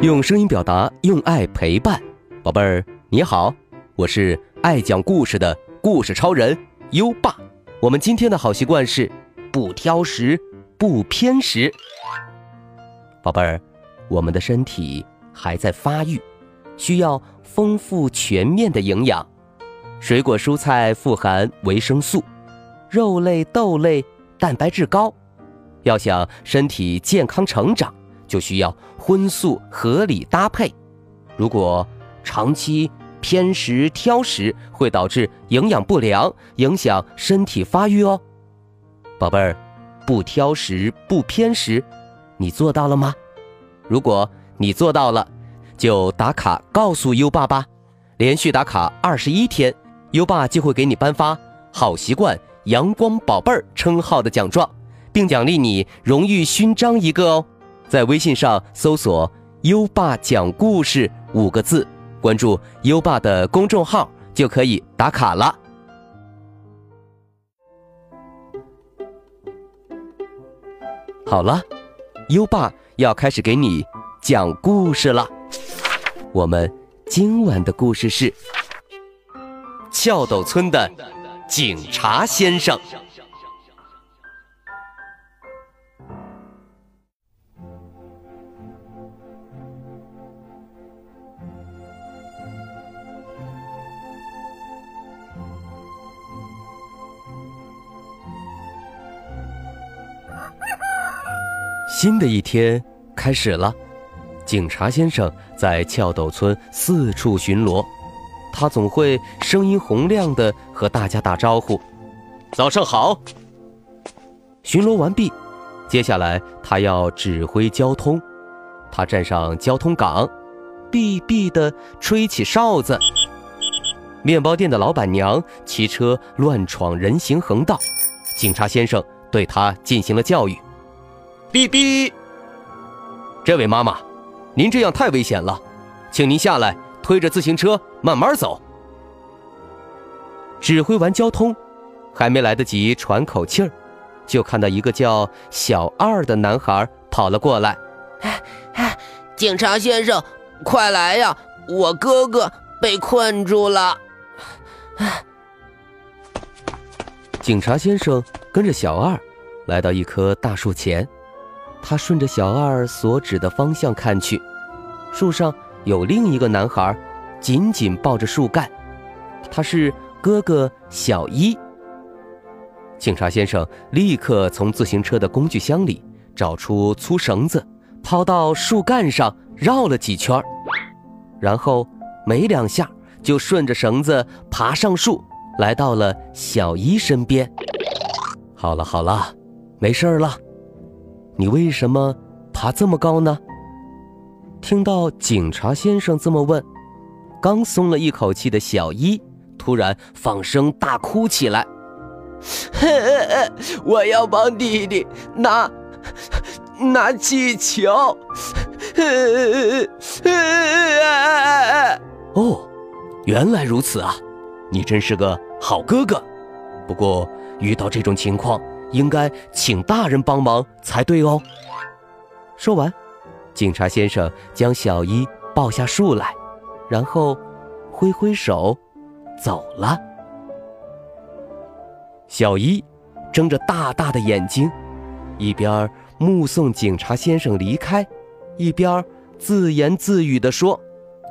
用声音表达，用爱陪伴，宝贝儿你好，我是爱讲故事的故事超人优爸。我们今天的好习惯是不挑食，不偏食。宝贝儿，我们的身体还在发育，需要丰富全面的营养。水果蔬菜富含维生素，肉类豆类蛋白质高。要想身体健康成长，就需要荤素合理搭配。如果长期偏食挑食，会导致营养不良，影响身体发育哦。宝贝儿，不挑食不偏食，你做到了吗？如果你做到了，就打卡告诉优爸吧。连续打卡二十一天，优爸就会给你颁发“好习惯阳光宝贝儿”称号的奖状。并奖励你荣誉勋章一个哦，在微信上搜索“优爸讲故事”五个字，关注优爸的公众号就可以打卡了。好了，优爸要开始给你讲故事了。我们今晚的故事是翘斗村的警察先生。新的一天开始了，警察先生在翘斗村四处巡逻，他总会声音洪亮的和大家打招呼：“早上好。”巡逻完毕，接下来他要指挥交通。他站上交通岗，哔哔的吹起哨子。面包店的老板娘骑车乱闯人行横道，警察先生对他进行了教育。哔哔，这位妈妈，您这样太危险了，请您下来推着自行车慢慢走。指挥完交通，还没来得及喘口气儿，就看到一个叫小二的男孩跑了过来。哎哎警察先生，快来呀！我哥哥被困住了。警察先生跟着小二来到一棵大树前。他顺着小二所指的方向看去，树上有另一个男孩，紧紧抱着树干。他是哥哥小一。警察先生立刻从自行车的工具箱里找出粗绳子，抛到树干上绕了几圈，然后没两下就顺着绳子爬上树，来到了小一身边。好了好了，没事了。你为什么爬这么高呢？听到警察先生这么问，刚松了一口气的小一突然放声大哭起来：“ 我要帮弟弟拿拿气球！” 哦，原来如此啊！你真是个好哥哥。不过遇到这种情况。应该请大人帮忙才对哦。说完，警察先生将小一抱下树来，然后挥挥手走了。小一睁着大大的眼睛，一边目送警察先生离开，一边自言自语地说：“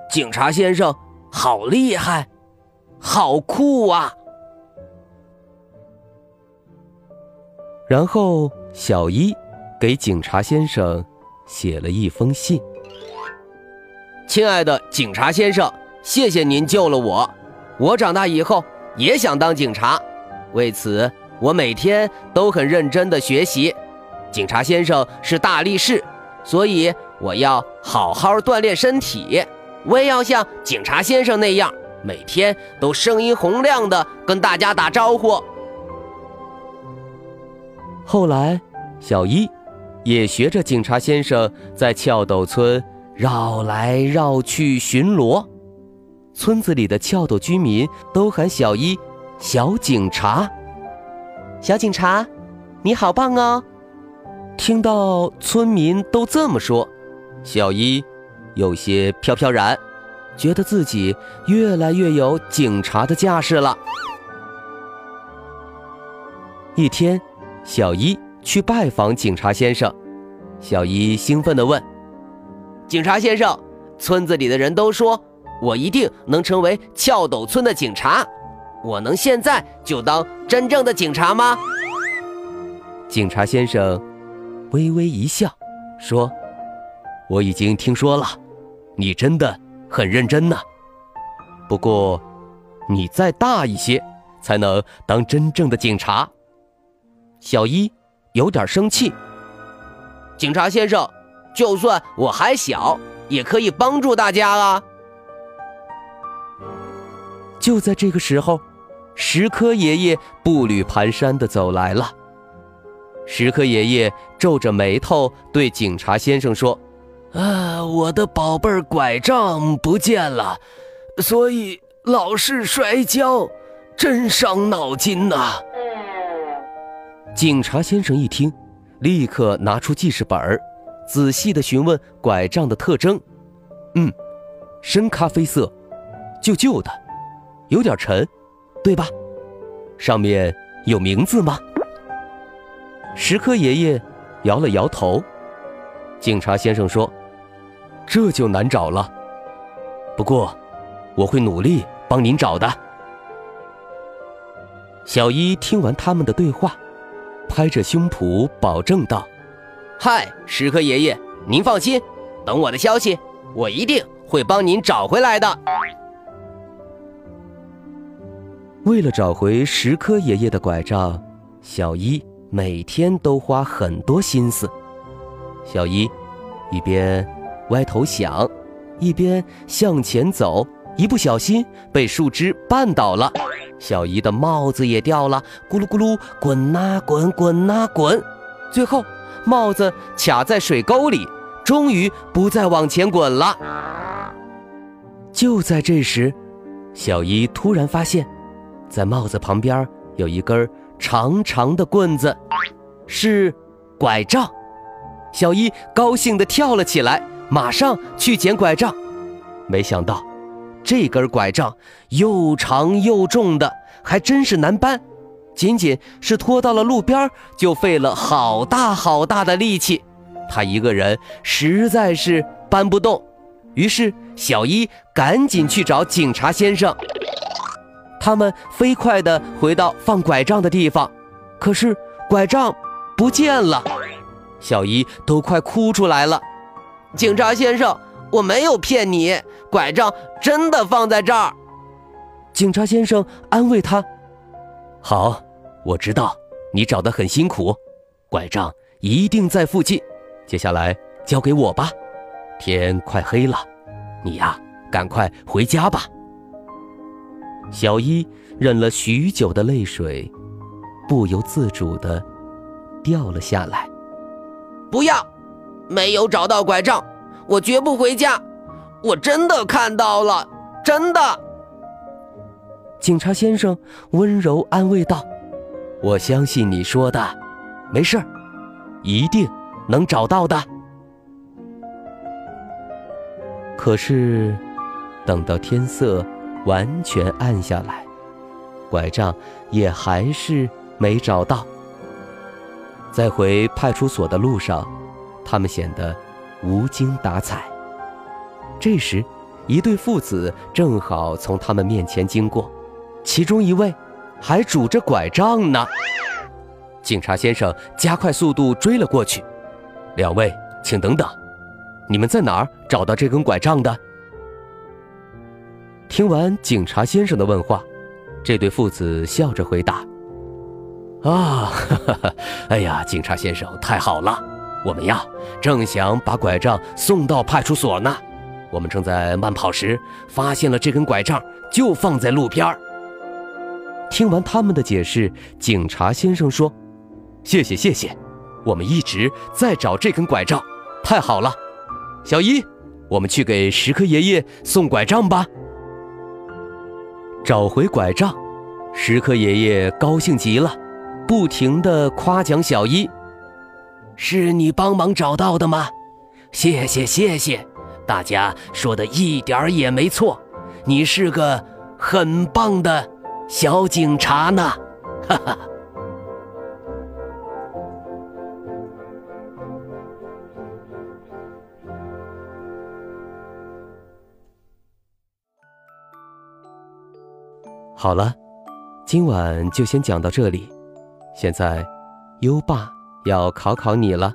警察先生好厉害，好酷啊！”然后，小一给警察先生写了一封信：“亲爱的警察先生，谢谢您救了我。我长大以后也想当警察，为此我每天都很认真的学习。警察先生是大力士，所以我要好好锻炼身体。我也要像警察先生那样，每天都声音洪亮的跟大家打招呼。”后来，小一也学着警察先生在翘斗村绕来绕去巡逻。村子里的翘斗居民都喊小一“小警察”。小警察，你好棒哦！听到村民都这么说，小一有些飘飘然，觉得自己越来越有警察的架势了。一天，小一去拜访警察先生，小一兴奋地问：“警察先生，村子里的人都说我一定能成为翘斗村的警察，我能现在就当真正的警察吗？”警察先生微微一笑，说：“我已经听说了，你真的很认真呢。不过，你再大一些，才能当真正的警察。”小一有点生气。警察先生，就算我还小，也可以帮助大家啊。就在这个时候，石柯爷爷步履蹒跚地走来了。石柯爷爷皱着眉头对警察先生说：“啊，我的宝贝拐杖不见了，所以老是摔跤，真伤脑筋呐。”警察先生一听，立刻拿出记事本儿，仔细地询问拐杖的特征。嗯，深咖啡色，旧旧的，有点沉，对吧？上面有名字吗？石柯爷爷摇了摇头，警察先生说：“这就难找了。不过，我会努力帮您找的。”小一听完他们的对话，拍着胸脯保证道：“嗨，石柯爷爷，您放心，等我的消息，我一定会帮您找回来的。”为了找回石柯爷爷的拐杖，小一。每天都花很多心思，小一一边歪头想，一边向前走，一不小心被树枝绊倒了，小姨的帽子也掉了，咕噜咕噜滚呐滚，滚呐滚，最后帽子卡在水沟里，终于不再往前滚了。就在这时，小姨突然发现，在帽子旁边有一根。长长的棍子，是拐杖。小姨高兴地跳了起来，马上去捡拐杖。没想到，这根拐杖又长又重的，还真是难搬。仅仅是拖到了路边，就费了好大好大的力气。他一个人实在是搬不动。于是，小一赶紧去找警察先生。他们飞快地回到放拐杖的地方，可是拐杖不见了，小姨都快哭出来了。警察先生，我没有骗你，拐杖真的放在这儿。警察先生安慰他：“好，我知道你找得很辛苦，拐杖一定在附近。接下来交给我吧。天快黑了，你呀，赶快回家吧。”小伊忍了许久的泪水，不由自主的掉了下来。不要，没有找到拐杖，我绝不回家。我真的看到了，真的。警察先生温柔安慰道：“我相信你说的，没事儿，一定能找到的。”可是，等到天色。完全暗下来，拐杖也还是没找到。在回派出所的路上，他们显得无精打采。这时，一对父子正好从他们面前经过，其中一位还拄着拐杖呢。警察先生加快速度追了过去。两位，请等等，你们在哪儿找到这根拐杖的？听完警察先生的问话，这对父子笑着回答：“啊，哈 哈哎呀，警察先生太好了！我们呀，正想把拐杖送到派出所呢。我们正在慢跑时发现了这根拐杖，就放在路边听完他们的解释，警察先生说：“谢谢，谢谢，我们一直在找这根拐杖，太好了。小一，我们去给石柯爷爷送拐杖吧。”找回拐杖，石柯爷爷高兴极了，不停地夸奖小一：“是你帮忙找到的吗？谢谢谢谢，大家说的一点儿也没错，你是个很棒的小警察呢，哈哈。好了，今晚就先讲到这里。现在，优爸要考考你了。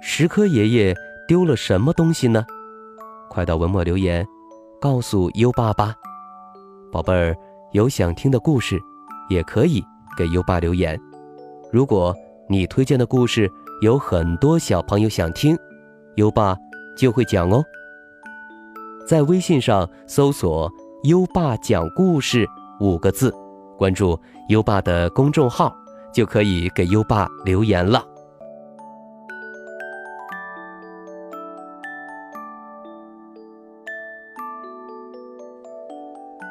石科爷爷丢了什么东西呢？快到文末留言，告诉优爸吧。宝贝儿，有想听的故事，也可以给优爸留言。如果你推荐的故事有很多小朋友想听，优爸就会讲哦。在微信上搜索。优爸讲故事五个字，关注优爸的公众号，就可以给优爸留言了。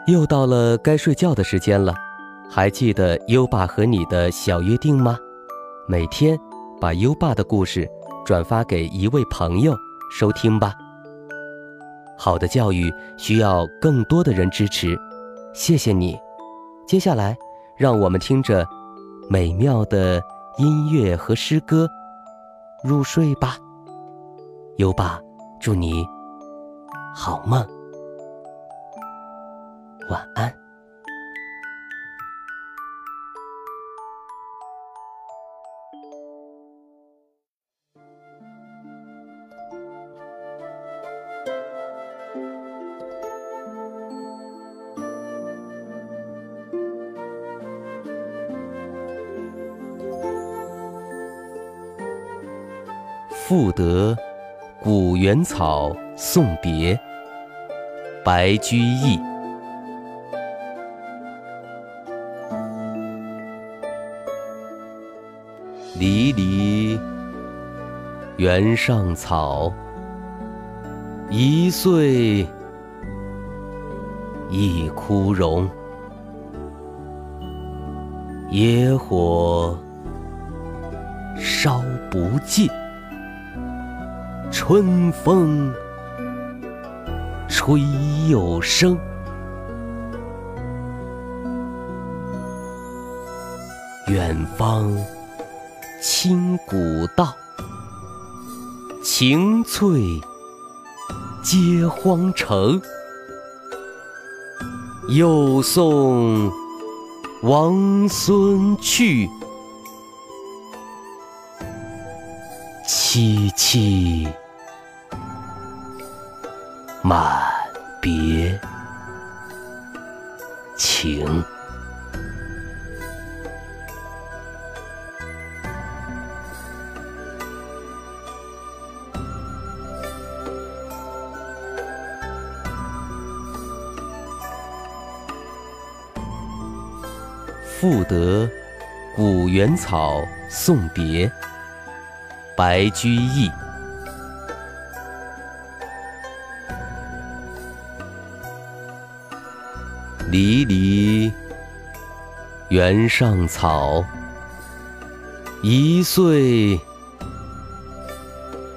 又到了该睡觉的时间了，还记得优爸和你的小约定吗？每天把优爸的故事转发给一位朋友收听吧。好的教育需要更多的人支持，谢谢你。接下来，让我们听着美妙的音乐和诗歌入睡吧。优爸，祝你好梦，晚安。赋得古原草送别，白居易。离离原上草，一岁一枯荣。野火烧不尽。春风吹又生，远方清古道，晴翠接荒城。又送王孙去，萋萋。满别情，赋得古原草送别，白居易。离离原上草，一岁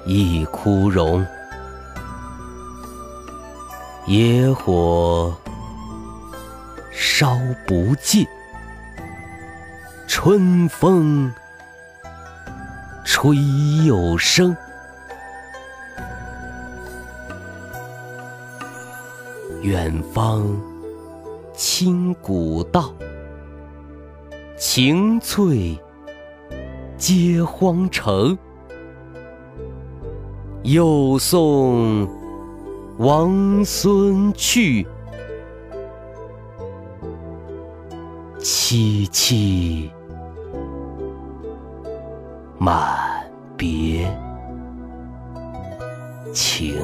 一枯荣。野火烧不尽，春风吹又生。远方。清古道，晴翠接荒城。又送王孙去，萋萋满别情。